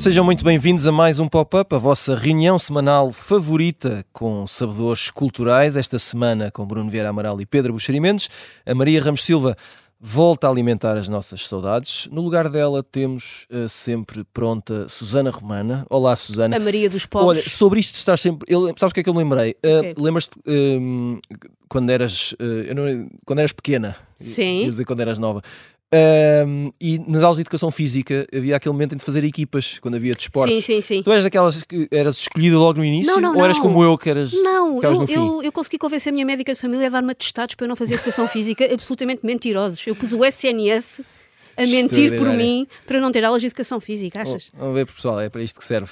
Sejam muito bem-vindos a mais um Pop-Up, a vossa reunião semanal favorita com sabedores culturais. Esta semana com Bruno Vieira Amaral e Pedro Buxerimentos. A Maria Ramos Silva volta a alimentar as nossas saudades. No lugar dela temos uh, sempre pronta Susana Romana. Olá, Susana. A Maria dos Pobres. Olha, sobre isto estás sempre. Eu, sabes o que é que eu me lembrei? Uh, okay. Lembras-te uh, quando eras. Não... quando eras pequena? Sim. Quer dizer, quando eras nova. Um, e nas aulas de educação física havia aquele momento de fazer equipas, quando havia desportos. Sim, sim, sim. Tu eras daquelas que eras escolhida logo no início? Não, não, ou eras não. como eu que eras. Não, que eras eu, eu, eu, consegui convencer a minha médica de família a dar-me atestados para eu não fazer educação física absolutamente mentirosos. Eu pus o SNS a mentir por mim para não ter aulas de educação física, achas? vamos ver, pessoal, é para isto que serve.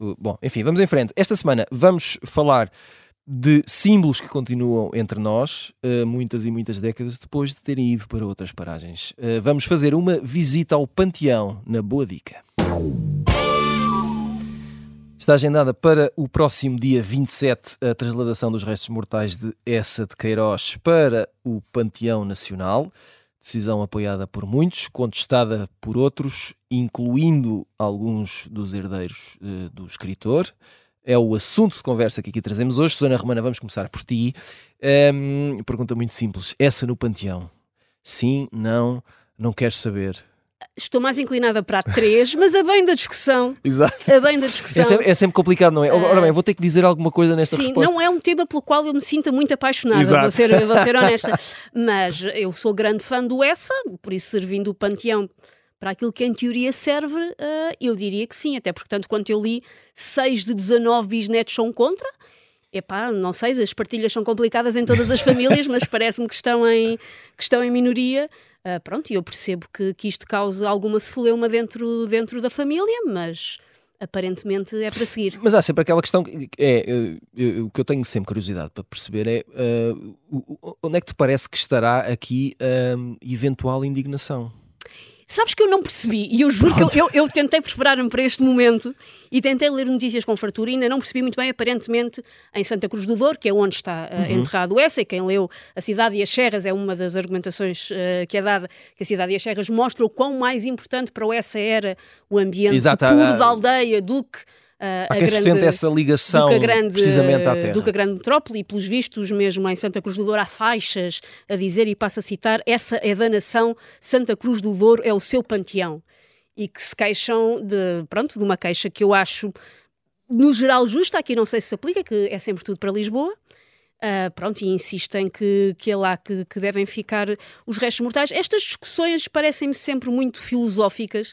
Uh, bom, enfim, vamos em frente. Esta semana vamos falar de símbolos que continuam entre nós, uh, muitas e muitas décadas depois de terem ido para outras paragens. Uh, vamos fazer uma visita ao Panteão, na Boa Dica. Está agendada para o próximo dia 27 a transladação dos restos mortais de Essa de Queiroz para o Panteão Nacional. Decisão apoiada por muitos, contestada por outros, incluindo alguns dos herdeiros uh, do escritor é o assunto de conversa que aqui trazemos hoje. Susana Romana, vamos começar por ti. Um, pergunta muito simples: essa no Panteão? Sim, não, não queres saber? Estou mais inclinada para a 3, mas a bem da discussão. Exato. A bem da discussão. É sempre, é sempre complicado, não é? Uh, Ora bem, vou ter que dizer alguma coisa nesta sim, resposta. não é um tema pelo qual eu me sinta muito apaixonada, vou ser, vou ser honesta. mas eu sou grande fã do Essa, por isso servindo o Panteão para aquilo que em teoria serve, uh, eu diria que sim, até porque tanto quanto eu li, 6 de 19 bisnetos são contra. Epá, não sei, as partilhas são complicadas em todas as famílias, mas parece-me que estão em, que estão em minoria. Uh, pronto, e eu percebo que, que isto causa alguma celeuma dentro, dentro da família, mas aparentemente é para seguir. Mas há sempre aquela questão que é, o que eu tenho sempre curiosidade para perceber é uh, onde é que te parece que estará aqui a uh, eventual indignação? Sabes que eu não percebi, e eu juro Pronto. que eu, eu, eu tentei preparar-me para este momento e tentei ler notícias com fartura e ainda não percebi muito bem, aparentemente, em Santa Cruz do Douro, que é onde está uh, uhum. enterrado essa, e quem leu A Cidade e as Serras é uma das argumentações uh, que é dada, que a Cidade e as Serras mostra o quão mais importante para o essa era o ambiente Exato, puro da aldeia do que Uh, Há quem grande, essa ligação do grande, precisamente à terra. Do que a grande metrópole e pelos vistos mesmo em Santa Cruz do Douro há faixas a dizer, e passo a citar, essa é da nação, Santa Cruz do Douro é o seu panteão. E que se queixam de, pronto, de uma queixa que eu acho no geral justa, aqui não sei se se aplica, que é sempre tudo para Lisboa. Uh, pronto, e insistem que, que é lá que, que devem ficar os restos mortais. Estas discussões parecem-me sempre muito filosóficas,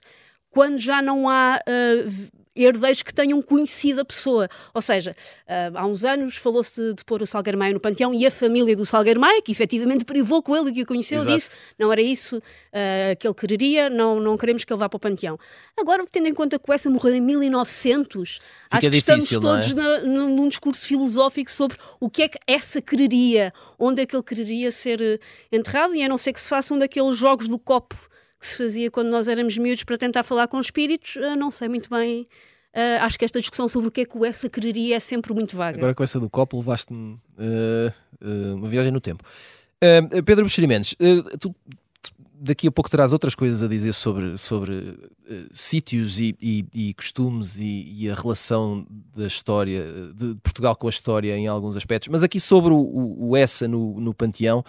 quando já não há uh, herdeiros que tenham conhecido a pessoa. Ou seja, uh, há uns anos falou-se de, de, pôr o Salgueiro Maia no panteão e a família do Salgueiro Maia, que efetivamente privou com ele e que o conheceu, Exato. disse não era isso uh, que ele quereria, não, não queremos que ele vá para o panteão. Agora, tendo em conta que o Essa morreu em 1900, Fica acho que difícil, estamos todos é? na, num discurso filosófico sobre o que é que essa quereria, onde é que ele quereria ser eh, enterrado, e a não ser que se façam daqueles jogos do copo que se fazia quando nós éramos miúdos para tentar falar com espíritos, uh, não sei muito bem. Uh, acho que esta discussão sobre o que é que o essa quereria é sempre muito vaga. Agora com essa do copo levaste-me uh, uma viagem no tempo. Pedro Buxerimentos, tu daqui a pouco terás outras coisas a dizer sobre, sobre sítios e, e, e costumes e, e, a relação da história de Portugal com a história em alguns aspectos, mas aqui sobre o, o, o essa no, no Panteão.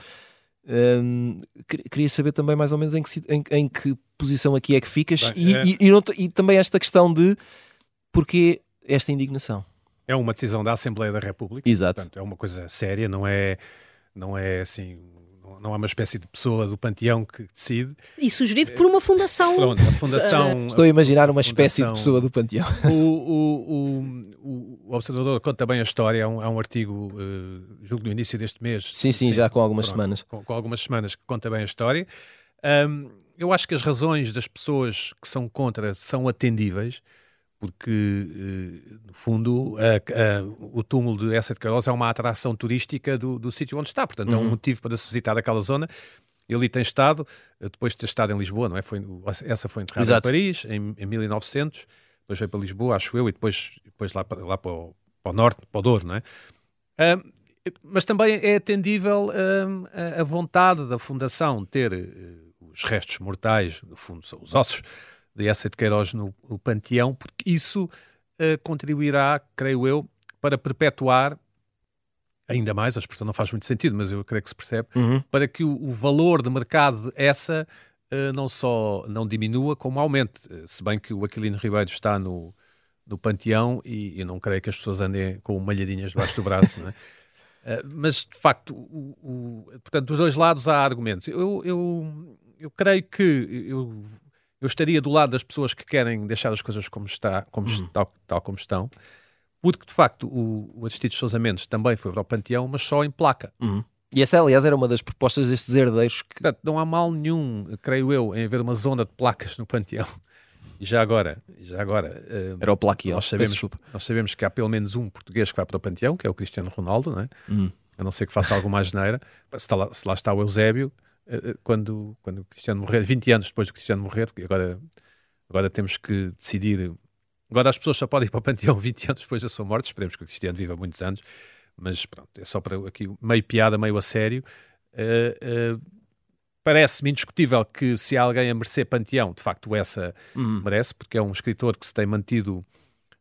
Queria saber também mais ou menos em que, em, em que posição aqui é que ficas Bem, e, é... e, e, e, também esta questão de porquê esta indignação. É uma decisão da Assembleia da República. Exato. Portanto, é uma coisa séria, não é, não é assim não há uma espécie de pessoa do panteão que decide. E sugerido por uma fundação. Pronto, a fundação. Estou a imaginar uma espécie de pessoa do panteão. O, o, o, o Observador conta bem a história, há um, há um artigo, uh, julgo no início deste mês. Sim, sim, sim já com algumas pronto, semanas. Com, com, algumas semanas que conta bem a história. Um, eu acho que as razões das pessoas que são contra são atendíveis porque, eh, no fundo, a, a, o túmulo de Essa de Queiroz é uma atração turística do, do sítio onde está, portanto, uhum. é um uhum. motivo para se visitar aquela zona. E ali tem estado, depois de ter estado em Lisboa, não é? Foi, essa foi enterrada Exato. em Paris, em, em 1900, depois veio para Lisboa, acho eu, e depois, depois lá, para, lá para, o, para o norte, para o Douro, não é? mas também é atendível a, a, vontade da Fundação ter uh, os restos mortais, no fundo são os ossos, de Essa de Queiroz no, no Panteão, porque isso uh, contribuirá, creio eu, para perpetuar ainda mais, a expressão não faz muito sentido, mas eu creio que se percebe, uhum. para que o, o, valor de mercado de essa uh, não só não diminua, como aumente. Se bem que o Aquilino Ribeiro está no, no panteão e eu não creio que as pessoas andem com malhadinhas debaixo do braço, não é? Uh, mas, de facto, o, o, portanto, dos dois lados há argumentos. Eu, eu, eu creio que eu, eu estaria do lado das pessoas que querem deixar as coisas como, está, como uhum. tal, tal como estão, porque, de facto, o, o Assistido Sousa Mendes também foi para o Panteão, mas só em placa. Uhum. E essa, aliás, era uma das propostas destes herdeiros. Que... Portanto, não há mal nenhum, creio eu, em haver uma zona de placas no Panteão. E já agora, já agora uh, era o plaqueado. Nós sabemos, nós sabemos que há pelo menos um português que vai para o Panteão, que é o Cristiano Ronaldo, não é? Hum. a não ser que faça alguma geneira. Se, lá, se lá está o Eusébio, quando, quando o Cristiano morrer, 20 anos depois do Cristiano morrer, porque agora, agora temos que decidir. Agora as pessoas só podem ir para o Panteão 20 anos depois da sua morte, esperemos que o Cristiano viva muitos anos, mas pronto, é só para aqui meio piada, meio a sério. Uh, parece-me indiscutível que se há alguém a merecer panteão, de facto essa uhum. merece, porque é um escritor que se tem mantido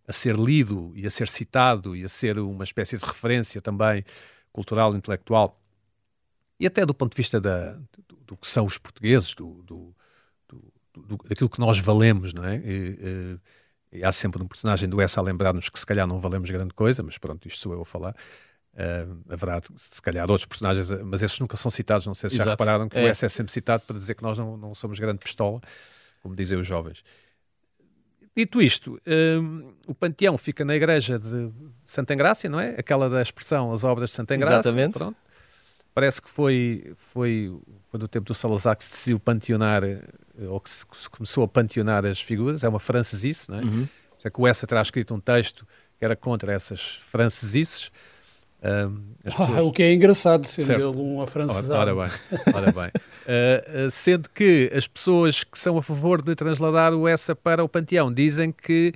a ser lido e a ser citado e a ser uma espécie de referência também cultural, intelectual e até do ponto de vista da, do, do que são os portugueses, do, do, do, daquilo que nós valemos, não é? E, e, há sempre um personagem do Essa a lembrar-nos que se calhar não valemos grande coisa, mas pronto, isto sou eu a falar. Uh, haverá, se calhar, outros personagens, mas esses nunca são citados. Não sei se Exato. já repararam que é. o S é sempre citado para dizer que nós não, não somos grande pistola, como dizem os jovens. Dito isto, uh, o Panteão fica na igreja de Santa Engrácia, não é? Aquela da expressão as obras de Santa Engrácia. Exatamente. Pronto. Parece que foi, foi, foi no tempo do Salazar que se decidiu panteonar, eh, ou que se, começou a panteonar as figuras. É uma francesice, não é? Uhum. É que o Essa terá escrito um texto que era contra essas francesices um, pessoas... oh, o que é engraçado, sendo certo. ele um afrancesado. Ora, ora bem, ora bem. Uh, uh, sendo que as pessoas que são a favor de transladar o essa para o panteão dizem que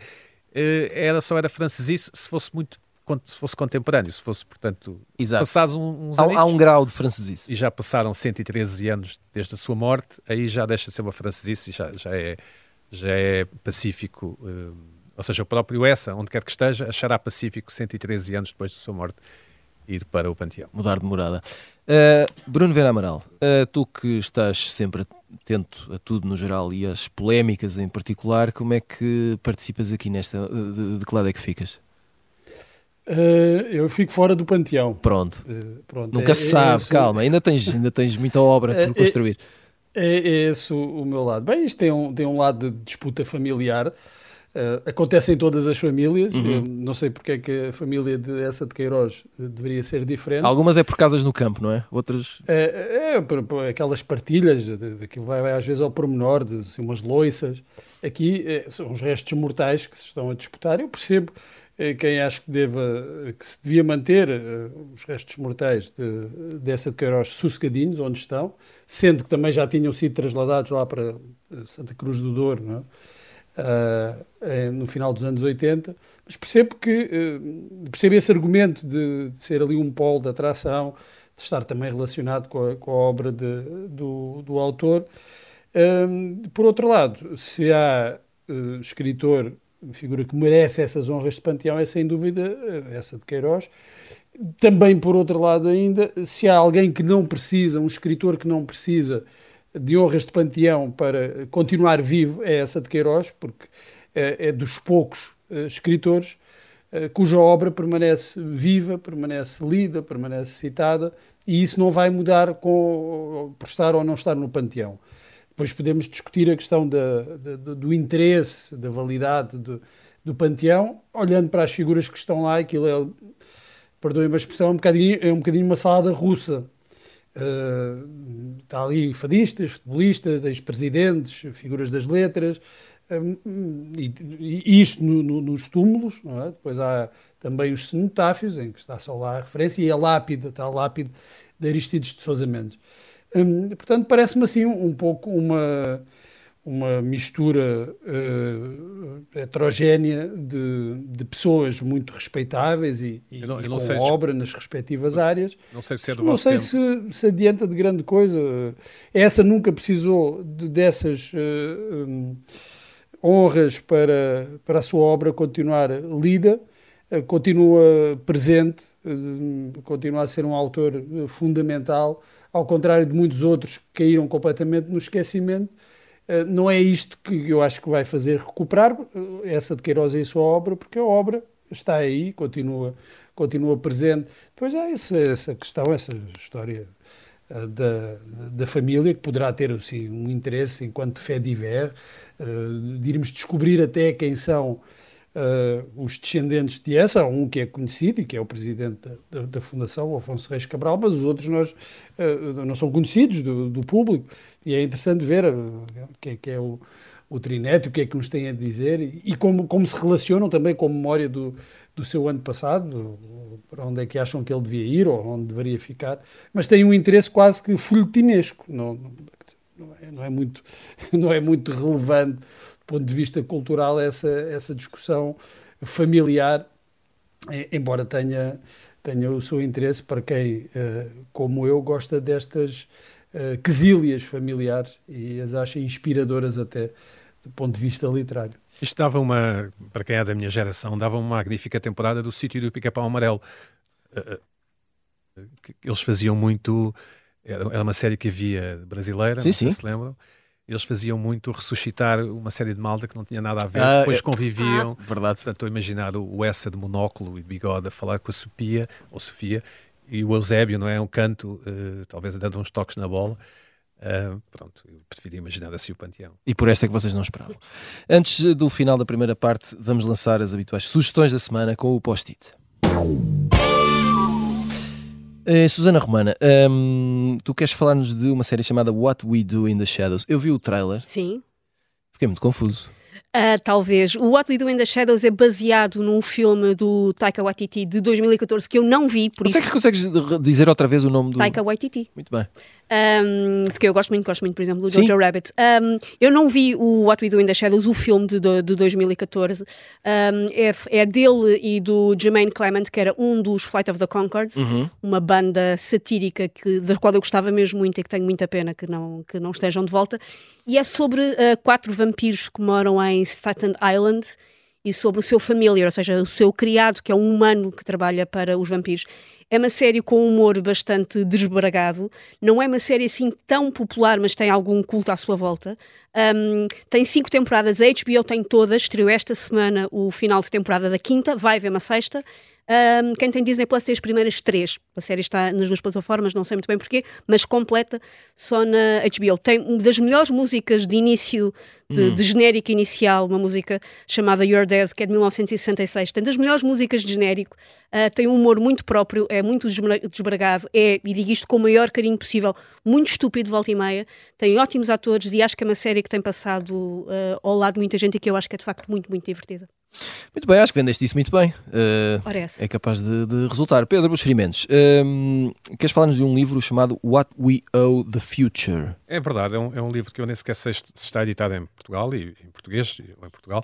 uh, era só era francesice se fosse muito se fosse contemporâneo, se fosse, portanto, Exato. passados uns anos. Há, há, um grau de francesice. E já passaram 113 anos desde a sua morte, aí já deixa de ser uma francesice e já, já, é, já é pacífico. ou seja, o próprio essa, onde quer que esteja, achará pacífico 113 anos depois da sua morte ir para o Panteão. Mudar de morada. Uh, Bruno Vera Amaral, uh, tu que estás sempre atento a tudo no geral e às polémicas em particular, como é que participas aqui nesta? De, de que lado é que ficas? Uh, eu fico fora do panteão. Pronto. Uh, pronto. Nunca é, se sabe, é calma, ainda tens, ainda tens muita obra por é, construir. É, é, esse o, o, meu lado. Bem, isto tem um, tem um lado de disputa familiar. Uh, acontece em todas as famílias. Uhum. não sei porque é que a família de essa de Queiroz deveria ser diferente. Algumas é por casas no campo, não é? Outras. É, é por, por aquelas partilhas, que vai, vai, às vezes ao pormenor, de assim, umas loiças. Aqui é, são os restos mortais que se estão a disputar. Eu percebo é, quem acha que, deva, que se devia manter os restos mortais de, dessa de Queiroz sossegadinhos, onde estão, sendo que também já tinham sido trasladados lá para Santa Cruz do Douro, é? uh, no final dos anos 80, mas percebo que uh, percebo esse argumento de, de, ser ali um polo de atração, de estar também relacionado com a, com a obra de, do, do autor. Uh, por outro lado, se há escritor, figura que merece essas honras de panteão, é sem dúvida essa de Queiroz. Também, por outro lado, ainda, se há alguém que não precisa, um escritor que não precisa de honras de panteão para continuar vivo é essa de Queiroz, porque é, é dos poucos uh, escritores uh, cuja obra permanece viva, permanece lida, permanece citada, e isso não vai mudar com, por estar ou não estar no panteão. Depois podemos discutir a questão da, da, do interesse, da validade do, do panteão, olhando para as figuras que estão lá, aquilo é, perdoem a expressão, é um bocadinho, é um bocadinho uma salada russa Uh, está ali fadistas, futebolistas, ex-presidentes, figuras das letras, uh, e, e, isto no, no, nos túmulos, é? depois há também os cenotáfios, em que está só lá a referência, e a lápide, está a lápide de Aristides de Sousa Mendes. Hum, portanto, parece-me assim um, um pouco uma uma mistura uh, heterogénea de, de, pessoas muito respeitáveis e, e, eu não, eu e com obra nas respectivas áreas. Não sei se é do Não sei se, se, adianta de grande coisa. Essa nunca precisou de, dessas uh, um, honras para, para a sua obra continuar lida. Uh, continua presente, continua a ser um autor fundamental, ao contrário de muitos outros que caíram completamente no esquecimento eh, não é isto que eu acho que vai fazer recuperar eh, essa de Queiroz e a sua obra, porque a obra está aí, continua, continua presente. Depois há essa, essa questão, essa história uh, da, da família, que poderá ter assim, um interesse enquanto fé diver, de irmos descobrir até quem são uh, os descendentes de essa, um que é conhecido e que é o presidente da, da, da Fundação, o Afonso Reis Cabral, mas os outros nós, uh, não são conhecidos do, do, público. E é interessante ver uh, quem é, que é o, o Trinete, o que é que nos tem a dizer e, e como, como se relacionam também com a memória do, do seu ano passado, para onde é que acham que ele devia ir ou onde deveria ficar, mas tem um interesse quase que folhetinesco, não, não, é, não é muito, não é muito relevante ponto de vista cultural, essa, essa discussão familiar, embora tenha, tenha o seu interesse para quem, eh, como eu, gosta destas eh, quesílias familiares e as acha inspiradoras até do ponto de vista literário. Isto dava uma, para quem é da minha geração, dava uma magnífica temporada do sítio do Pica-Pau Amarelo. Eh, eles faziam muito. Era uma série que havia brasileira, sim, não sei sim. se lembram eles faziam muito ressuscitar uma série de malta que não tinha nada a ver, ah, depois é... conviviam. Ah, verdade. Portanto, estou a imaginar o Essa de monóculo e de bigode a falar com a Sofia, ou Sofia, e o Eusébio, não é? Um canto, uh, talvez dando uns toques na bola. Uh, pronto, eu preferi imaginar assim o panteão. E por esta é que vocês não esperavam. Antes do final da primeira parte, vamos lançar as habituais sugestões da semana com o post-it. Uh, Susana Romana, um, tu queres falar-nos de uma série chamada What We Do in the Shadows? Eu vi o trailer. Sim. Fiquei muito confuso. Uh, talvez. O What We Do in the Shadows é baseado num filme do Taika Waititi de 2014 que eu não vi, por Você isso... é que consegues dizer outra vez o nome do... Taika Waititi. Muito bem. Um, que eu gosto muito, gosto muito, por exemplo, do Sim. Jojo Rabbit. Um, eu não vi o What We Do in the Shadows, o filme de, de, de 2014. Um, é, é, dele e do Jermaine Clement, que era um dos Flight of the Concords, uhum. uma banda satírica que, da qual eu gostava mesmo muito e que tenho muita pena que não, que não estejam de volta. E é sobre uh, quatro vampiros que moram em Staten Island e sobre o seu familiar, ou seja, o seu criado, que é um humano que trabalha para os vampiros. É uma série com humor bastante desbragado. Não é uma série assim tão popular, mas tem algum culto à sua volta. Um, tem cinco temporadas, a HBO tem todas. Estreou esta semana o final de temporada da quinta, vai haver uma sexta. Um, quem tem Disney Plus tem as primeiras três. A série está nas duas plataformas, não sei muito bem porquê, mas completa só na HBO. Tem uma das melhores músicas de início, de, hum. de genérico inicial, uma música chamada You're Dead, que é de 1966. Tem das melhores músicas de genérico, uh, tem um humor muito próprio, é muito desbragado, é, e digo isto com o maior carinho possível, muito estúpido, volta e meia. Tem ótimos atores e acho que é uma série que tem passado uh, ao lado de muita gente e que eu acho que é de facto muito, muito divertida. Muito bem, acho que vendeste isso muito bem. Uh, é capaz de, de, resultar. Pedro Buxerimentos, uh, queres falar-nos de um livro chamado What We Owe the Future? É verdade, é um, é um livro que eu nem sequer sei se está editado em Portugal e em português, ou em Portugal.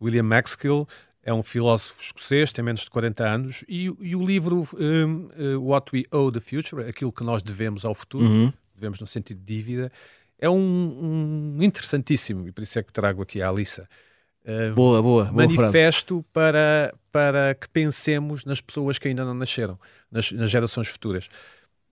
William Maxkill é um filósofo escocês, tem menos de 40 anos, e, e o livro um, uh, What We Owe the Future, aquilo que nós devemos ao futuro, uhum. devemos no sentido de dívida, é um, um interessantíssimo, e por isso é que trago aqui a Alissa Uh, boa, boa, boa manifesto para, para que pensemos nas pessoas que ainda não nasceram, nas, nas gerações futuras.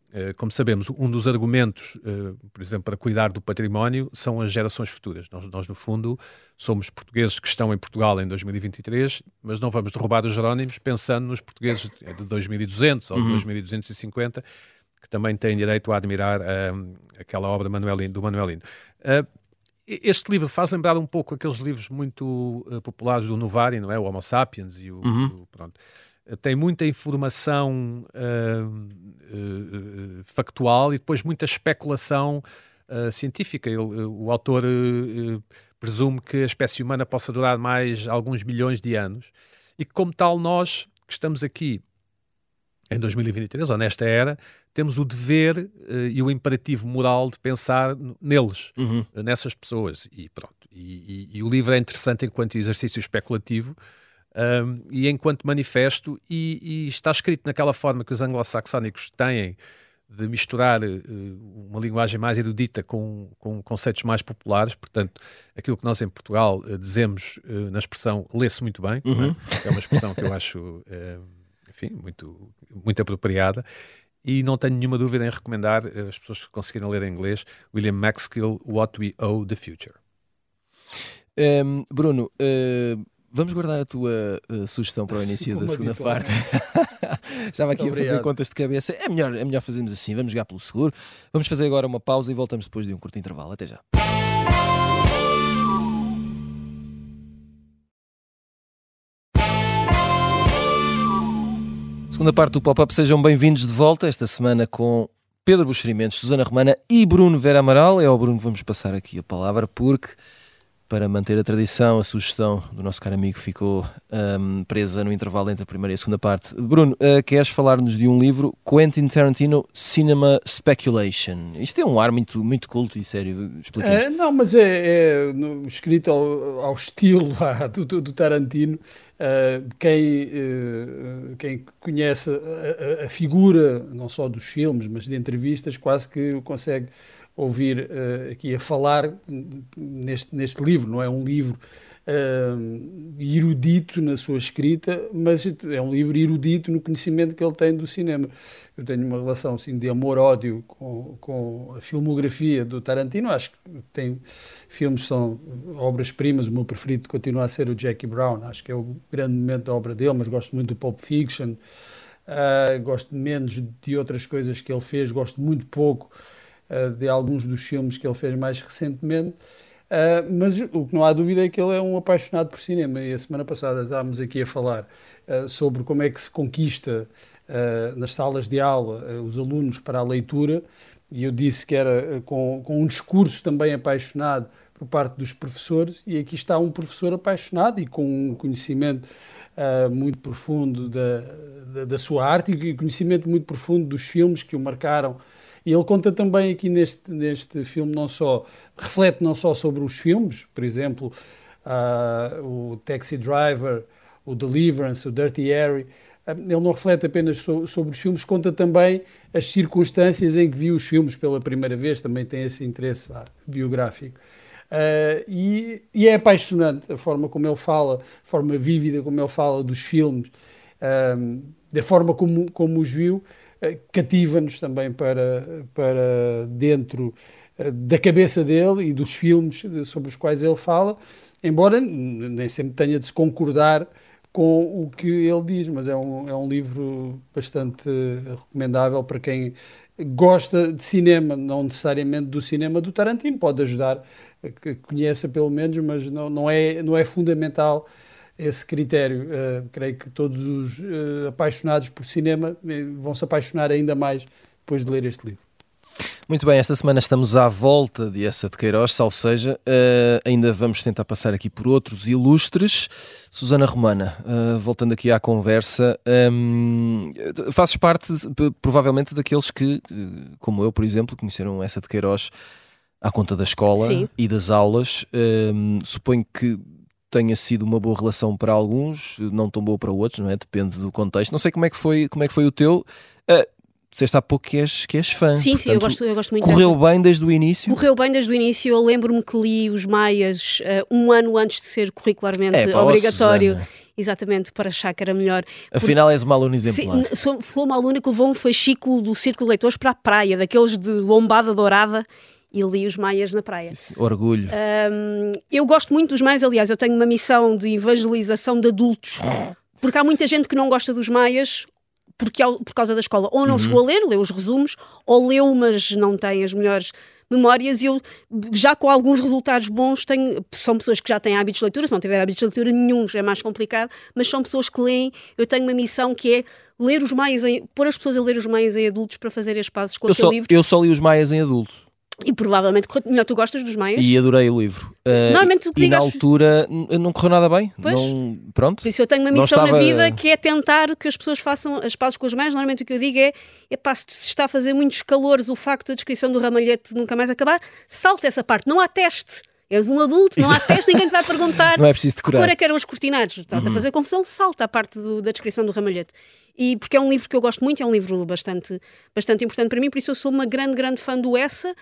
Uh, como sabemos, um dos argumentos, uh, por exemplo, para cuidar do património são as gerações futuras. Nós, nós, no fundo, somos portugueses que estão em Portugal em 2023, mas não vamos derrubar os Jerónimos pensando nos portugueses de 2200 ou de 2250 uhum. que também têm direito a admirar aquela obra do Manuelino. Este livro faz lembrar um pouco aqueles livros muito uh, populares do Novari, não é? O Homo Sapiens e o, uhum. o pronto. Uh, tem muita informação uh, factual e depois muita especulação científica. Ele, o autor presume que a espécie humana possa durar mais alguns milhões de anos e que, como tal, nós que estamos aqui em 2023, ou nesta era, temos o dever uh, e o imperativo moral de pensar neles, uhum. uh, nessas pessoas. E pronto. E, e, e, o livro é interessante enquanto exercício especulativo um, e enquanto manifesto, e, e, está escrito naquela forma que os anglo-saxónicos têm de misturar uh, uma linguagem mais erudita com, com conceitos mais populares, portanto, aquilo que nós em Portugal uh, dizemos na expressão lê-se muito bem, é? uhum. é? é? uma expressão que eu acho, enfim, muito, muito apropriada, e não tenho nenhuma dúvida em recomendar as pessoas que conseguirem ler em inglês William Maxkill, What We Owe the Future. Um, Bruno, Vamos guardar a tua uh, sugestão para o início da segunda parte. Estava aqui a fazer contas de cabeça. É melhor, é melhor fazermos assim. Vamos jogar pelo seguro. Vamos fazer agora uma pausa e voltamos depois de um curto intervalo. Até já. Segunda parte do pop-up. Sejam bem-vindos de volta esta semana com Pedro Buxerimentos, Susana Romana e Bruno Vera Amaral. É ao Bruno que vamos passar aqui a palavra porque para manter a tradição, a sugestão do nosso caro amigo ficou um, presa no intervalo entre a primeira e a segunda parte. Bruno, uh, queres falar-nos de um livro, Quentin Tarantino Cinema Speculation? Isto é um ar muito, muito culto e sério, explica é, Não, mas é, é no, escrito ao, ao estilo lá, do, do, Tarantino. Uh, quem, uh, quem conhece a, a, a figura, não só dos filmes, mas de entrevistas, quase que consegue ouvir uh, aqui a falar neste, neste livro, não é? Um livro uh, erudito na sua escrita, mas é um livro erudito no conhecimento que ele tem do cinema. Eu tenho uma relação assim, de amor-ódio com, com a filmografia do Tarantino, acho que tem filmes são obras-primas, o meu preferido continua a ser o Jackie Brown, acho que é o grande momento da obra dele, mas gosto muito do Pulp Fiction, uh, gosto menos de outras coisas que ele fez, gosto muito pouco uh, de alguns dos filmes que ele fez mais recentemente. Uh, mas o que não há dúvida é que ele é um apaixonado por cinema. E a semana passada estávamos aqui a falar uh, sobre como é que se conquista nas salas de aula os alunos para a leitura. E eu disse que era com, com um discurso também apaixonado por parte dos professores. E aqui está um professor apaixonado e com um conhecimento muito profundo da, da, da sua arte e conhecimento muito profundo dos filmes que o marcaram e ele conta também aqui neste, neste filme, não só, reflete não só sobre os filmes, por exemplo, uh, o Taxi Driver, o Deliverance, o Dirty Harry, uh, ele não reflete apenas so, sobre os filmes, conta também as circunstâncias em que viu os filmes pela primeira vez, também tem esse interesse biográfico. Uh, e, e, é apaixonante a forma como ele fala, a forma vívida como ele fala dos filmes, da forma como, como os viu, cativa-nos também para, para dentro eh, da cabeça dele e dos filmes sobre os quais ele fala, embora nem sempre tenha de se concordar com o que ele diz, mas é um, é um livro bastante recomendável para quem gosta de cinema, não necessariamente do cinema do Tarantino, pode ajudar que conheça pelo menos, mas não, não, é, não é fundamental esse critério. Uh, creio que todos os uh, apaixonados por cinema eh, vão se apaixonar ainda mais depois de ler este livro. Muito bem, esta semana estamos à volta de essa de Queiroz, salvo seja. Uh, ainda vamos tentar passar aqui por outros ilustres. Susana Romana, uh, voltando aqui à conversa, um, fazes parte, provavelmente, daqueles que, como eu, por exemplo, conheceram essa de Queiroz à conta da escola Sim. e das aulas. Um, suponho que tenha sido uma boa relação para alguns, não tão boa para outros, não é? Depende do contexto. Não sei como é que foi, como é que foi o teu. Uh, disseste há pouco que és, que és fã. Sim, Portanto, sim, eu gosto, eu gosto muito. Correu dessa. bem desde o início? Correu bem desde o início. Eu lembro-me que li os Maias uh, um ano antes de ser curricularmente é, obrigatório. Exatamente, para achar que era melhor. Afinal, és uma aluna exemplar. Sou, sou uma aluna que levou um fascículo do Círculo de Leitores para a praia, daqueles de lombada dourada e li os Maias na praia. Sim, orgulho. Um, eu gosto muito dos Maias, aliás, eu tenho uma missão de evangelização de adultos, porque há muita gente que não gosta dos Maias porque, por causa da escola. Ou não uhum. chegou a ler, leu os resumos, ou leu, mas não tem as melhores memórias e eu já com alguns resultados bons tenho, são pessoas que já têm hábitos de leitura, se não tiver hábitos de leitura nenhum é mais complicado, mas são pessoas que leem, eu tenho uma missão que é ler os maias, em, pôr as pessoas a ler os maias em adultos para fazer as pazes com eu aquele só, livro. Eu só li os maias em adulto. E provavelmente melhor tu gostas dos maias. E adorei o livro. Uh, Normalmente o que e na altura não correu nada bem. Pois. Não, pronto. Por isso eu tenho uma missão estava... na vida que é tentar que as pessoas façam as pazes com os maias. Normalmente o que eu digo é, epá, se está a fazer muitos calores o facto da descrição do ramalhete nunca mais acabar, salta essa parte. Não há teste. És um adulto, não há teste, ninguém te vai perguntar não é preciso decorar. que cor é que eram os cortinados. Estás uhum. a fazer confusão, salta a parte do, da descrição do ramalhete e porque é um livro que eu gosto muito, é um livro bastante, bastante importante para mim, por isso eu sou uma grande, grande fã do Essa.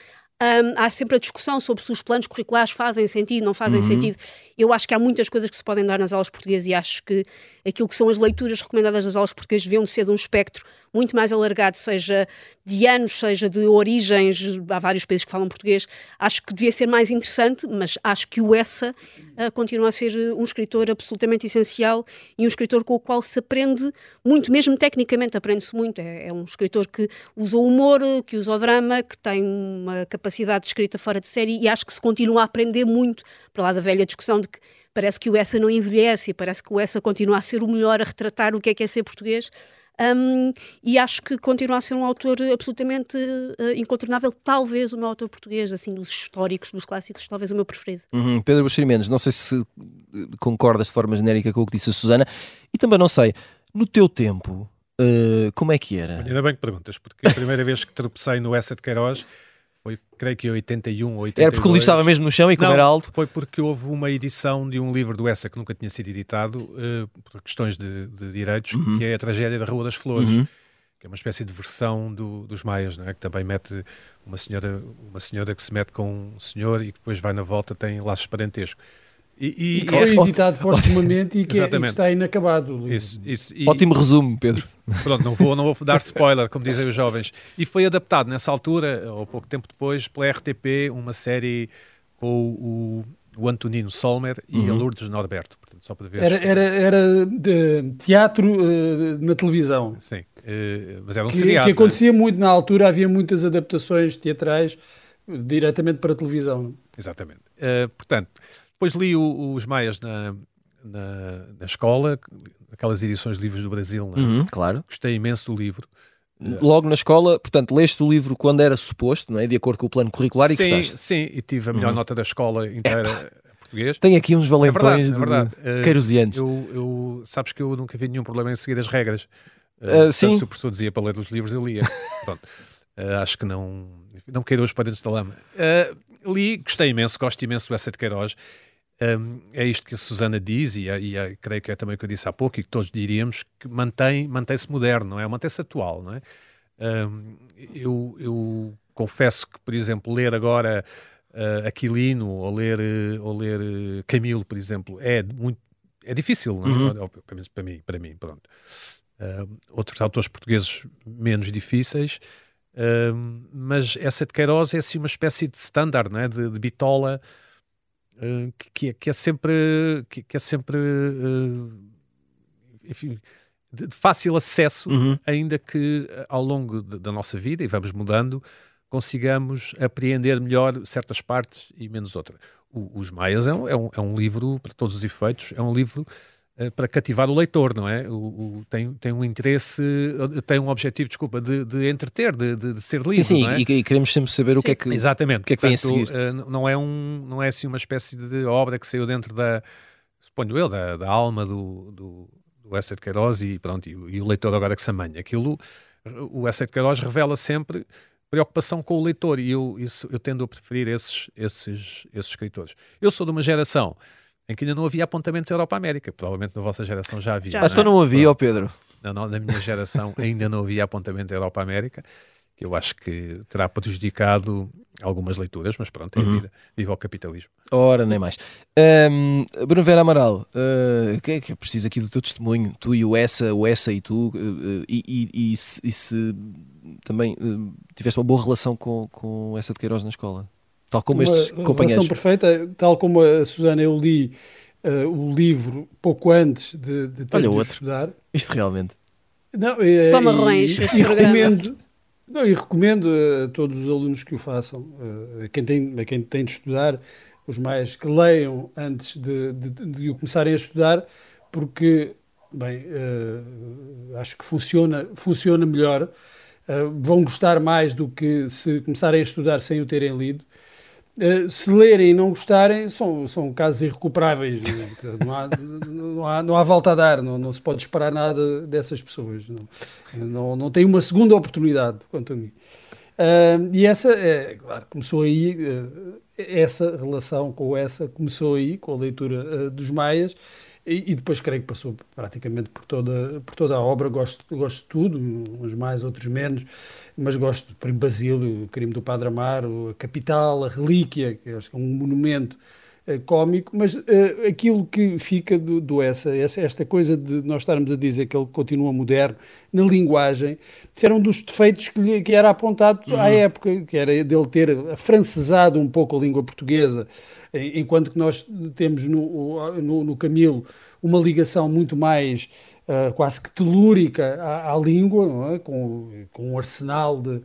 Um, há sempre a discussão sobre se os planos curriculares fazem sentido, não fazem uhum. sentido. Eu acho que há muitas coisas que se podem dar nas aulas portuguesas e acho que aquilo que são as leituras recomendadas nas aulas portuguesas deviam ser de um espectro muito mais alargado, seja de anos, seja de origens, há vários países que falam português, acho que devia ser mais interessante, mas acho que o Essa uh, continua a ser um escritor absolutamente essencial e um escritor com o qual se aprende muito, mesmo tecnicamente aprende-se muito. É, é, um escritor que usa o humor, que usa o drama, que tem uma capacidade de escrita fora de série e acho que se continua a aprender muito, para lá da velha discussão de que parece que o Essa não envelhece, parece que o Essa continua a ser o melhor a retratar o que é que é ser português. Um, e acho que continua a ser um autor absolutamente uh, incontornável, talvez o meu autor português, assim, dos históricos, dos clássicos, talvez o meu preferido. Uhum. Pedro Buxeri Mendes, não sei se concordas de forma genérica com o que disse a Susana, e também não sei, no teu tempo, uh, como é que era? Ainda bem que perguntas, porque a primeira vez que tropecei no Essa de Queiroz foi, creio que 81 ou 82. Era porque o livro estava mesmo no chão e como não, era alto? Foi porque houve uma edição de um livro do Essa que nunca tinha sido editado uh, por questões de, de direitos, uhum. que é a Tragédia da Rua das Flores. Uhum. Que é uma espécie de versão do, dos Maias, não é? que também mete uma senhora, uma senhora que se mete com um senhor e que depois vai na volta, tem laços parentescos. E, e, e que foi é, editado postumamente e, que, é, e que está inacabado. Isso, isso, e, Ótimo resumo, Pedro. Pronto, não vou, não vou dar spoiler, como dizem os jovens. E foi adaptado nessa altura, ou pouco tempo depois, pela RTP, uma série com o, o Antonino Solmer e uhum. a Lourdes Norberto. Portanto, só para ver era, era, era de teatro uh, na televisão. Sim, uh, mas era um que, seriado. Que acontecia né? muito na altura, havia muitas adaptações teatrais diretamente para a televisão. Exatamente. Uh, portanto depois li o, os Maias na, na, na, escola, aquelas edições de livros do Brasil. É? Uhum, claro. Gostei imenso do livro. Logo na escola, portanto, leste o livro quando era suposto, não é? De acordo com o plano curricular sim, e gostaste. Sim, e tive a melhor uhum. nota da escola inteira português. Tem aqui uns valentões é verdade, é de queirosianos. Eu, eu, sabes que eu nunca vi nenhum problema em seguir as regras. Uh, uh, sim. Se o professor dizia para ler os livros, eu lia. Uh, acho que não, não queiro os parentes da lama. Uh, li, gostei imenso, gosto imenso do Essa de Queiroz. Um, é isto que a Susana diz, e, e é, creio que é também o que eu disse há pouco, e que todos diríamos, que mantém, mantém-se moderno, não é? Mantém-se atual, não é? Um, eu, eu, confesso que, por exemplo, ler agora uh, Aquilino ou ler, uh, ou ler uh, Camilo, por exemplo, é muito é difícil, não é? Uhum. Pelo menos para mim, para mim pronto. outros autores portugueses menos difíceis, mas essa de Queiroz é assim uma espécie de standard, não é? de, de bitola uh, que, é, que, é, sempre, que, que é sempre uh, enfim, de, de, fácil acesso, uhum. ainda que eh, ao longo de, da nossa vida, e vamos mudando, consigamos apreender melhor certas partes e menos outras. Os Maias é um, é, um, é um livro, para todos os efeitos, é um livro eh, para cativar o leitor, não é? O, o, tem, tem um interesse, tem um objetivo, desculpa, de, de entreter, de, de, de, ser lido. Sim, sim, é? e, e, queremos sempre saber sim, o que é que, exatamente. O que, é que vem a seguir. Uh, não, é um, não é assim uma espécie de obra que saiu dentro da, suponho eu, da, da alma do, do, do Essa de Queiroz e, pronto, e, e, o leitor agora que se amanha. Aquilo, o Essa de Queiroz revela sempre preocupação com o leitor e eu, isso, eu tendo a preferir esses, esses, esses escritores. Eu sou de uma geração em que ainda não havia apontamentos Europa-América. Provavelmente na vossa geração já havia. Já, não, é? então não havia, ó Pedro? Não, não, na minha geração ainda não havia apontamento Europa-América, que eu acho que terá prejudicado algumas leituras, mas pronto, é uhum. vida, viva o capitalismo. Ora, nem mais. Um, Bruno Vera Amaral, uh, que é que precisa aqui do teu testemunho? Tu e o Essa, o Essa e tu, uh, e, e, e, se, e, se, também uh, tiveste uma boa relação com, com essa de Queiroz na escola? Tal como uma estes companheiros. perfeita, tal como a Susana, eu li uh, o livro pouco antes de, de ter Olha de outro. estudar. Isto realmente. Não, é, Só marrões. E, e recomendo, não, e recomendo a todos os alunos que o façam, a, quem tem, a quem tem de estudar, os mais que leiam antes de, de, de o começarem a estudar, porque, bem, uh, acho que funciona, funciona melhor uh, vão gostar mais do que se começarem a estudar sem o terem lido. Uh, se lerem e não gostarem, são, são casos irrecuperáveis. Né? Não, há, não, há, não há volta a dar, não, não se pode esperar nada dessas pessoas. Não, não, não tem uma segunda oportunidade, quanto a mim. Uh, e essa, é, claro, começou aí, uh, essa relação com essa começou aí, com a leitura uh, dos Maias, e, depois creio que passou praticamente por toda, por toda a obra. Gosto, gosto de tudo, uns mais, outros menos, mas gosto do Primo Basílio, o Crime do Padre Amaro, a Capital, a Relíquia, que acho que é um monumento cómico, mas uh, aquilo que fica do, do essa, essa, esta coisa de nós estarmos a dizer que ele continua moderno na linguagem, isso era um dos defeitos que, lhe, que era apontado uhum. à época, que era dele ter afrancesado um pouco a língua portuguesa, enquanto que nós temos no, no, no Camilo uma ligação muito mais Uh, quase que telúrica à, à língua, é? com, com um arsenal de,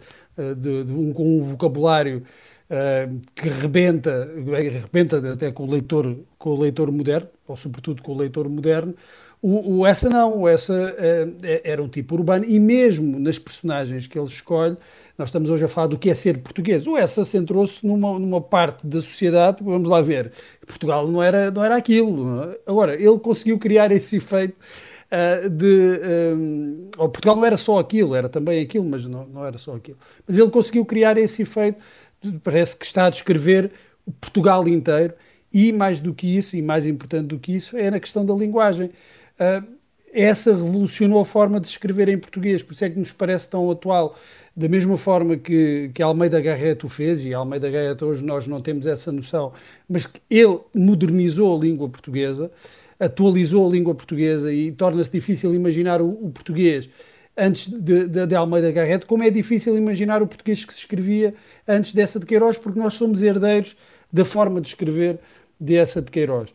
de, de um, com um vocabulário uh, que rebenta, rebenta até com o leitor, com o leitor moderno, ou sobretudo com o leitor moderno. O, o essa não, o essa uh, era um tipo urbano e mesmo nas personagens que ele escolhe, nós estamos hoje a falar do que é ser português. O essa centrou-se numa, numa parte da sociedade, vamos lá ver, Portugal não era, não era aquilo. Não é? Agora, ele conseguiu criar esse efeito uh, de. Um, Portugal não era só aquilo, era também aquilo, mas não, não era só aquilo. Mas ele conseguiu criar esse efeito parece que está a descrever Portugal inteiro e mais do que isso, e mais importante do que isso, é na questão da linguagem. Uh, essa revolucionou a forma de escrever em português, por isso é que nos parece tão atual. Da mesma forma que, que Almeida Garrett o fez, e Almeida Garrett hoje nós não temos essa noção, mas que ele modernizou a língua portuguesa, atualizou a língua portuguesa e torna-se difícil imaginar o, o português antes de, de, de, Almeida Garrett, como é difícil imaginar o português que se escrevia antes dessa de Queiroz, porque nós somos herdeiros da forma de escrever dessa de Queiroz.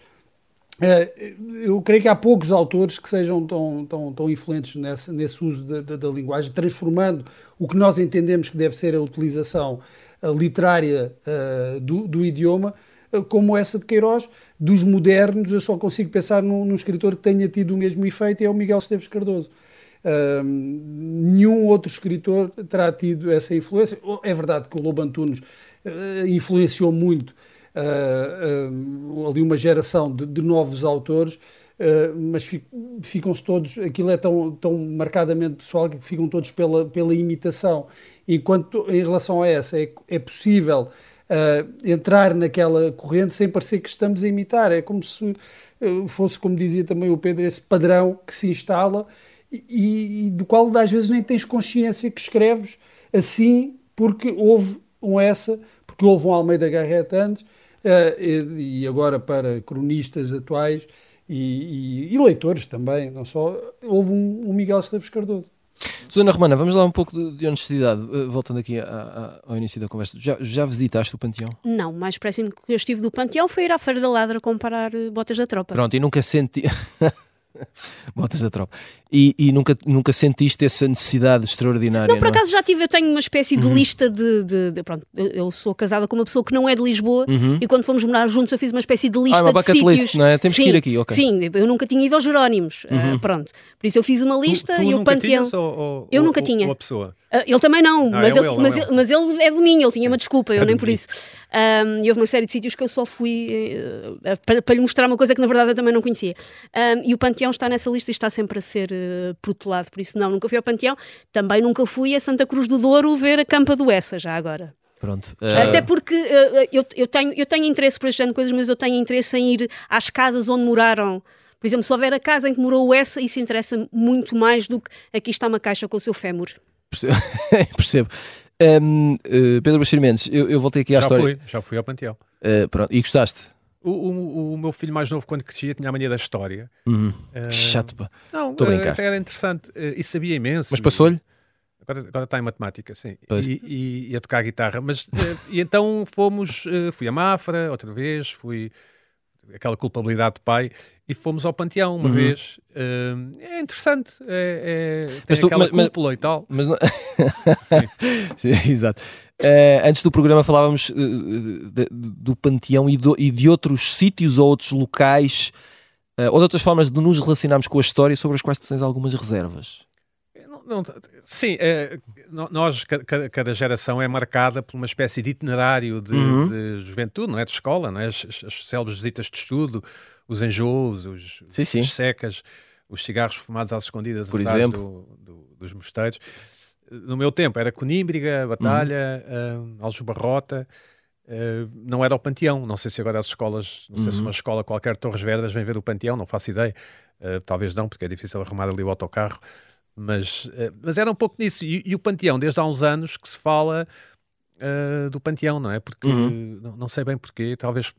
Eh, eu creio que há poucos autores que sejam tão, tão, tão influentes nesse, nesse uso da, da, da, linguagem, transformando o que nós entendemos que deve ser a utilização literária uh, do, do, idioma, como essa de Queiroz. Dos modernos, eu só consigo pensar num, num escritor que tenha tido o mesmo efeito, é o Miguel Esteves Cardoso nenhum outro escritor terá tido essa influência. É verdade que o Lobo Antunes uh, influenciou muito uh, uh, ali uma geração de, de novos autores, mas ficam-se todos, aquilo é tão, tão marcadamente pessoal que ficam todos pela, pela imitação. Enquanto em relação a essa é, é possível entrar naquela corrente sem parecer que estamos a imitar. É como se fosse, como dizia também o Pedro, esse padrão que se instala e, e, do qual às vezes nem tens consciência que escreves assim porque houve um essa, porque houve um Almeida Garrett antes, uh, e, e, agora para cronistas atuais e, e, leitores também, não só, houve um, um Miguel Esteves Cardoso. Susana Romana, vamos lá um pouco de, de honestidade, uh, voltando aqui a, a, ao início da conversa. Já, já, visitaste o Panteão? Não, mais próximo que eu estive do Panteão foi ir à Feira da Ladra comprar uh, botas da tropa. Pronto, e nunca senti. Botas da tropa. E, e, nunca, nunca sentiste essa necessidade extraordinária? Não, por não é? acaso é? já tive, eu tenho uma espécie de uhum. lista de, de, de, Pronto, eu sou casada com uma pessoa que não é de Lisboa uhum. e quando fomos morar juntos eu fiz uma espécie de lista ah, uma de sítios. List, não é? Temos sim, que ir aqui, ok. Sim, eu nunca tinha ido aos Jerónimos, ah, uhum. uh, pronto. Por isso eu fiz uma lista tu, tu e o Panteão. Ou, ou, eu nunca tinha. Ou a pessoa? Uh, ele também não, ah, mas, é ele, ele, mas, é ele, mas, ele, é de mim, ele tinha uma desculpa, eu é nem por isso. Um, e houve uma série de sítios que eu só fui uh, para, para, lhe mostrar uma coisa que na verdade eu também não conhecia. Um, e o Panteão está nessa lista e está sempre a ser uh, protelado, por isso não, nunca fui ao Panteão, também nunca fui a Santa Cruz do Douro ver a Campa do Essa, já agora. Pronto. Até porque eu, eu, tenho, eu tenho interesse por este de coisas, mas eu tenho interesse em ir às casas onde moraram por exemplo, se houver a casa em que morou essa, isso interessa muito mais do que aqui está uma caixa com o seu fémur. Percebo. Um, uh, eh, Pedro Bachir Mendes, eu, eu, voltei aqui à já história. Fui, já fui ao Panteão. Uh, pronto. E gostaste? O, o, o, meu filho mais novo, quando crescia, tinha a mania da história. Uhum. Uh, Chato, pá. Não, Estou a brincar. era interessante e sabia imenso. Mas passou-lhe? Agora, agora está em matemática, sim. E, e, e, a tocar a guitarra. Mas, e então fomos, fui a Mafra outra vez, fui aquela culpabilidade de pai e fomos ao Panteão uma uhum. vez. Uh, é interessante, é, é mas tu, aquela mas, cúpula e tal. Mas não... Sim. Sim, exato. Uh, antes do programa falávamos uh, de, do Panteão e, do, e, de outros sítios ou outros locais ou de outras formas de nos relacionarmos com a história sobre as quais tu tens algumas reservas. Não, sim, é, nós, cada, cada, geração é marcada por uma espécie de itinerário de, uhum. de juventude, não é? De escola, não é? As, as, célebres visitas de estudo, os enjoos, os, sim, sim. as secas, os cigarros fumados às escondidas por exemplo do, do, dos mosteiros. No meu tempo era Conímbriga, Batalha, uhum. uh, Aljubarrota, uh, não era o Panteão. Não sei se agora as escolas, não sei se uhum. uma escola qualquer Torres Verdes vem ver o Panteão, não faço ideia. Uh, talvez não, porque é difícil arrumar ali o autocarro. Mas, uh, mas era um pouco nisso. E, e, o Panteão, desde há uns anos que se fala uh, do Panteão, não é? Porque uhum. não, não, sei bem porquê, talvez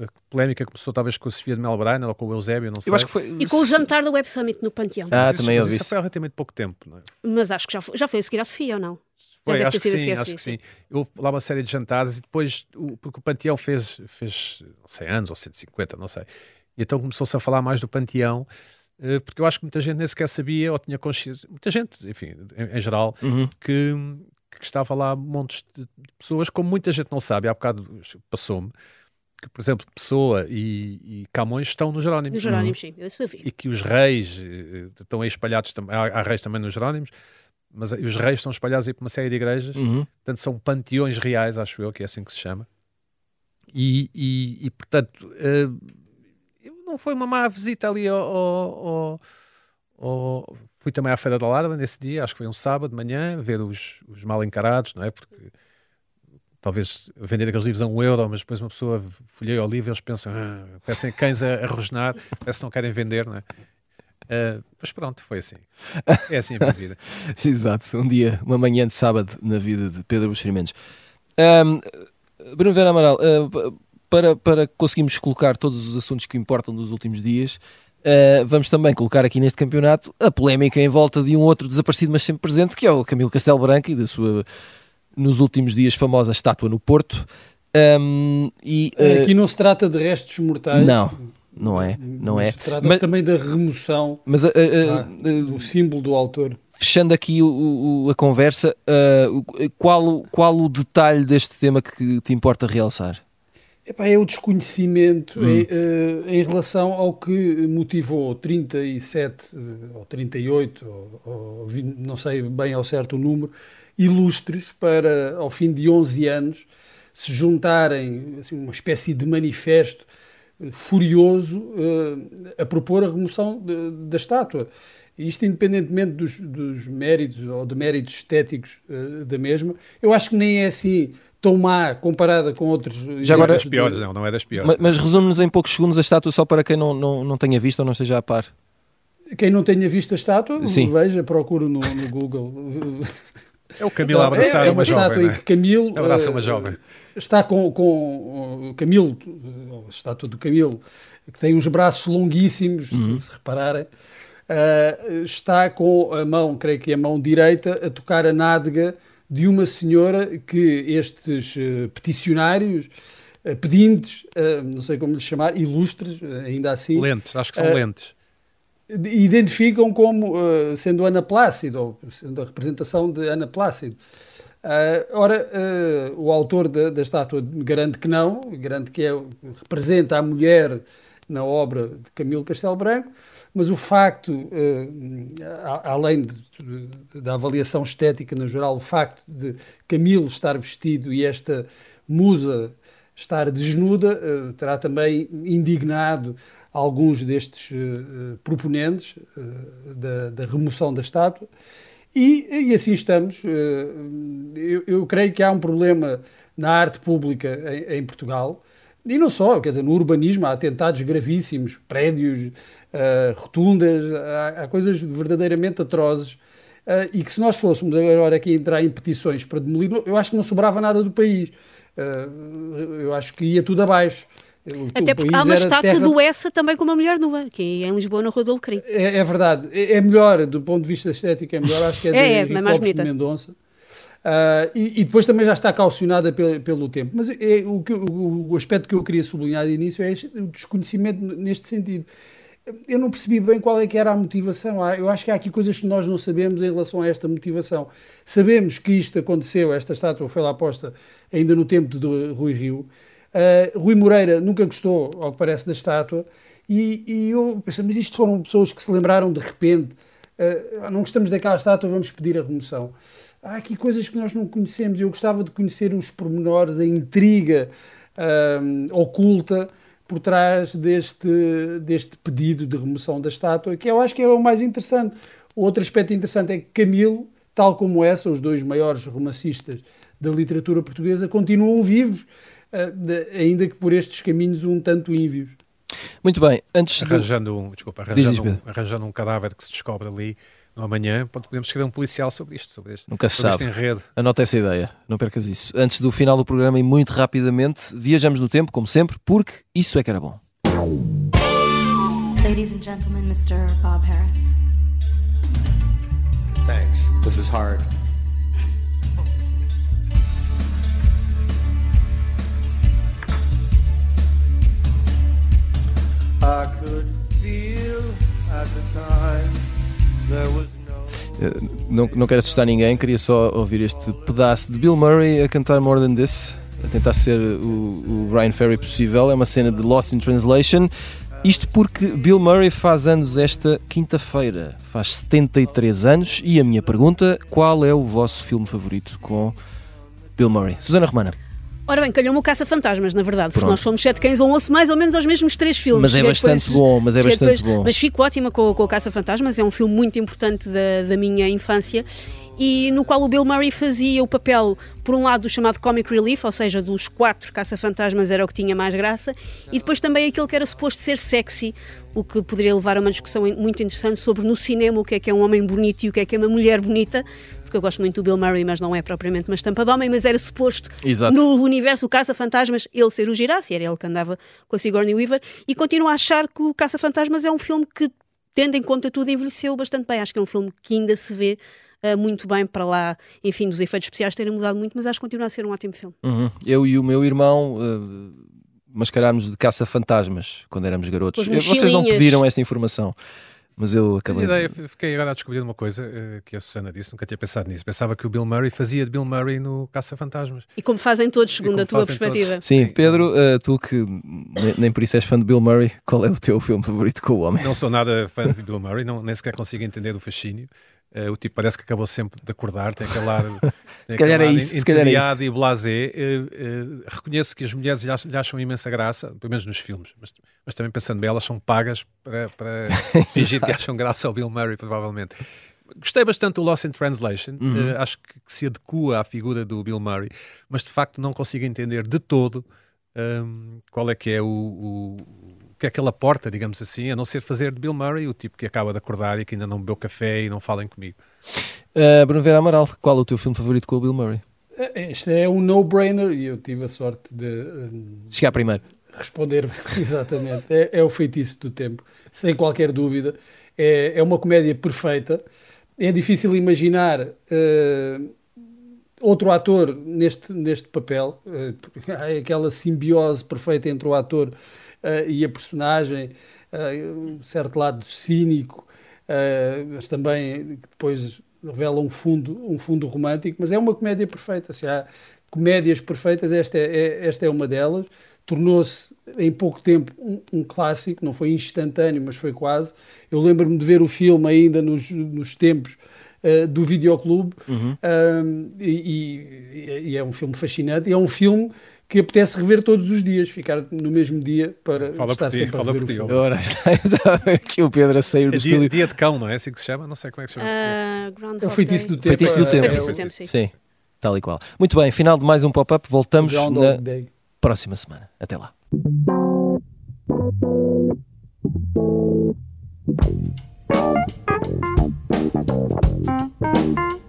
a polémica começou talvez com a Sofia de Melbrenner ou com o Eusébio, não sei. Eu acho que foi... E com o jantar do Web Summit no Panteão. Ah, mas também isso, ouvi isso. foi há relativamente pouco tempo, não é? Mas acho que já foi, já foi a seguir à Sofia ou não? Foi, acho que sim, acho que sim. Houve lá uma série de jantares e depois, o, porque o Panteão fez, fez 100 anos ou 150, não sei. E então começou-se a falar mais do Panteão eh, porque eu acho que muita gente nem sequer sabia ou tinha consciência, muita gente, enfim, em, em geral, uhum. que, que estava lá montes de pessoas, como muita gente não sabe, há bocado passou-me, que, por exemplo, Pessoa e, e Camões estão nos Jerónimos. Nos Jerónimos, sim, eu sabia. E que os reis eh, estão aí espalhados, também, há, há reis também nos Jerónimos, mas os reis estão espalhados aí por uma série de igrejas, uhum. portanto são panteões reais, acho eu, que é assim que se chama. E, e, e portanto, uh, não foi uma má visita ali ao, ao, ao, Fui também à Feira da Larda nesse dia, acho que foi um sábado de manhã, ver os, os mal encarados, não é? Porque talvez vender aqueles livros a um euro, mas depois uma pessoa folheia o livro e eles pensam, ah, parecem cães a, a rosnar, parece que não querem vender, não é? Uh, mas pronto, foi assim. É assim a minha vida. Exato, um dia, uma manhã de sábado na vida de Pedro Buxerimentos. Um, Bruno Vera Amaral, uh, para, para conseguirmos colocar todos os assuntos que importam dos últimos dias, uh, vamos também colocar aqui neste campeonato a polémica em volta de um outro desaparecido, mas sempre presente, que é o Camilo Castelo Branco e da sua, nos últimos dias, famosa estátua no Porto. Um, e, uh, aqui não se trata de restos mortais. Não. Não é, não é. Trata-se mas, também da remoção mas, uh, uh, do símbolo do autor. Fechando aqui o, o, a conversa, qual, qual o detalhe deste tema que te importa realçar? Epá, é o desconhecimento hum. em, uh, em, relação ao que motivou 37 ou 38, ou, ou 20, não sei bem ao certo o número, ilustres para, ao fim de 11 anos, se juntarem, assim, uma espécie de manifesto uh, furioso uh, a propor a remoção de, da estátua. Isto independentemente dos, dos, méritos ou de méritos estéticos da mesma, eu acho que nem é assim tão má comparada com outros. Já agora, das piores, não, não é das piores. Mas, mas resume-nos em poucos segundos a estátua só para quem não, não, não tenha visto ou não esteja a par. Quem não tenha visto a estátua, Sim. veja, procure no, no Google. É o Camilo a abraçar é, é uma, uma estátua jovem, em que Camilo abraça uma jovem. está com, com o Camilo, a estátua do Camilo, que tem uns braços longuíssimos, uhum. se repararem, uh, está com a mão, creio que a mão direita, a tocar a nádega de uma senhora que estes uh, peticionários, uh, pedintes, uh, não sei como lhe chamar, ilustres, ainda assim. Lentes, acho que são lentes. Identificam como sendo Ana Plácido, ou sendo a representação de Ana Plácido. ora, o autor da, da, estátua garante que não, garante que é, representa a mulher na obra de Camilo Castelo Branco, mas o facto, eh, além de, da avaliação estética no geral, o facto de Camilo estar vestido e esta musa estar desnuda eh, terá também indignado alguns destes eh, proponentes da, da, remoção da estátua. E, e assim estamos. Eu, eu, creio que há um problema na arte pública em, em Portugal. E não só, quer dizer, no urbanismo há atentados gravíssimos, prédios uh, rotundas, há, há, coisas verdadeiramente atrozes. Uh, e que se nós fôssemos agora aqui entrar em petições para demolir, eu acho que não sobrava nada do país. Uh, eu acho que ia tudo abaixo. O, Até porque há uma estátua terra... do Essa também com uma mulher nua, que é em Lisboa, na Rua do Alecrim. É, é, verdade. É, é, melhor, do ponto de vista estético, é melhor. Acho que é, é de é, é de Mendonça. Uh, e, e, depois também já está calcionada pelo, pelo tempo. Mas é, o, que, o, o, aspecto que eu queria sublinhar de início é este, o desconhecimento neste sentido eu não percebi bem qual é que era a motivação. Eu acho que há aqui coisas que nós não sabemos em relação a esta motivação. Sabemos que isto aconteceu, esta estátua foi lá posta ainda no tempo de Rui Rio. Uh, Rui Moreira nunca gostou, ao que parece, da estátua. E, e eu pensei, mas isto foram pessoas que se lembraram de repente Uh, não gostamos daquela estátua, vamos pedir a remoção. Há aqui coisas que nós não conhecemos. Eu gostava de conhecer os pormenores, a intriga uh, oculta por trás deste, deste pedido de remoção da estátua, que eu acho que é o mais interessante. Outro aspecto interessante é que Camilo, tal como essa, os dois maiores romancistas da literatura portuguesa, continuam vivos, uh, de, ainda que por estes caminhos um tanto ínvios. Muito bem, antes arranjando um, desculpa, arranjando, um, arranjando um cadáver que se descobre ali amanhã, podemos escrever um policial sobre isto, sobre este, Nunca se sobre sabe. enredo. Anota essa ideia, não percas isso. Antes do final do programa e muito rapidamente, viajamos no tempo, como sempre, porque isso é que era bom. Ladies and gentlemen, Mr. Bob Harris. Thanks. This is hard. Não, não quero assustar ninguém, queria só ouvir este pedaço de Bill Murray a cantar More Than This, a tentar ser o, o Brian Ferry possível. É uma cena de Lost in Translation. Isto porque Bill Murray faz anos esta quinta-feira, faz 73 anos. E a minha pergunta: qual é o vosso filme favorito com Bill Murray? Susana Romana. Ora bem, calhou-me o Caça-Fantasmas, na verdade, porque Pronto. nós fomos sete cães, um osso mais ou menos aos mesmos três filmes. Mas é bastante depois, bom, mas é bastante depois, bom. Mas fico ótima com, com o Caça-Fantasmas, é um filme muito importante da, da minha infância e no qual o Bill Murray fazia o papel, por um lado, do chamado comic relief, ou seja, dos quatro caça-fantasmas era o que tinha mais graça, e depois também aquele que era suposto ser sexy, o que poderia levar a uma discussão muito interessante sobre no cinema o que é que é um homem bonito e o que é que é uma mulher bonita, porque eu gosto muito do Bill Murray, mas não é propriamente uma estampa de homem, mas era suposto Exato. no universo Caça-Fantasmas ele ser o girasse, era ele que andava com a Sigourney Weaver, e continuo a achar que o Caça-Fantasmas é um filme que, tendo em conta tudo, envelheceu bastante bem. Acho que é um filme que ainda se vê uh, muito bem para lá, enfim, dos efeitos especiais terem mudado muito, mas acho que continua a ser um ótimo filme. Uhum. Eu e o meu irmão uh, mascarámos de caça-fantasmas quando éramos garotos. Vocês não pediram essa informação. Mas eu acabei. Ideia, fiquei agora a descobrir uma coisa uh, que a Susana disse, nunca tinha pensado nisso. Pensava que o Bill Murray fazia de Bill Murray no Caça-Fantasmas. E como fazem todos, segundo a tua perspectiva. Todos. Sim, Pedro, uh, tu que nem, nem, por isso és fã de Bill Murray, qual é o teu filme favorito com o homem? Não sou nada fã de Bill Murray, não, nem sequer consigo entender o fascínio. Uh, o tipo parece que acabou sempre de acordar, tem aquele ar, se calhar é isso, se calhar é isso. e blasé. Uh, uh, reconheço que as mulheres lhe acham, lhe acham, imensa graça, pelo menos nos filmes, mas, mas também pensando bem, elas são pagas para, para fingir que acham graça ao Bill Murray, provavelmente. Gostei bastante do Lost in Translation, uhum. acho que, que, se adequa à figura do Bill Murray, mas de facto não consigo entender de todo um, ehm, qual é que é o, o que é que ele aporta, digamos assim, a não ser fazer de Bill Murray, o tipo que acaba de acordar e que ainda não bebeu café e não falem comigo. Uh, Bruno Vera Amaral, qual é o teu filme favorito com o Bill Murray? Eh, este é um no-brainer e eu tive a sorte de um, chegar primeiro. Responder, exatamente. É, é, o feitiço do tempo, sem qualquer dúvida. É, é uma comédia perfeita. É difícil imaginar uh, outro ator neste, neste papel. Uh, há aquela simbiose perfeita entre o ator uh, e a personagem, uh, um certo lado cínico, uh, mas também depois revela um fundo, um fundo romântico, mas é uma comédia perfeita. Se há comédias perfeitas, esta é, é esta é uma delas. Tornou-se em pouco tempo um, um, clássico, não foi instantâneo, mas foi quase. Eu lembro-me de ver o filme ainda nos, nos tempos eh, do videoclube uhum. e, e, é um filme fascinante. é um filme que apetece rever todos os dias, ficar no mesmo dia para fala estar ti, sempre a rever por ti, o filme. Ora, está, aqui o Pedro a sair é do dia, estúdio. Dia de cão, não é assim que se chama? Não sei como é que se chama. Uh, é o feitiço do tempo. Feitiço do tempo. É, é, sim. sim. Tal e qual. Muito bem, final de mais um pop-up. Voltamos na próxima semana. Até lá. Thank you. Bye.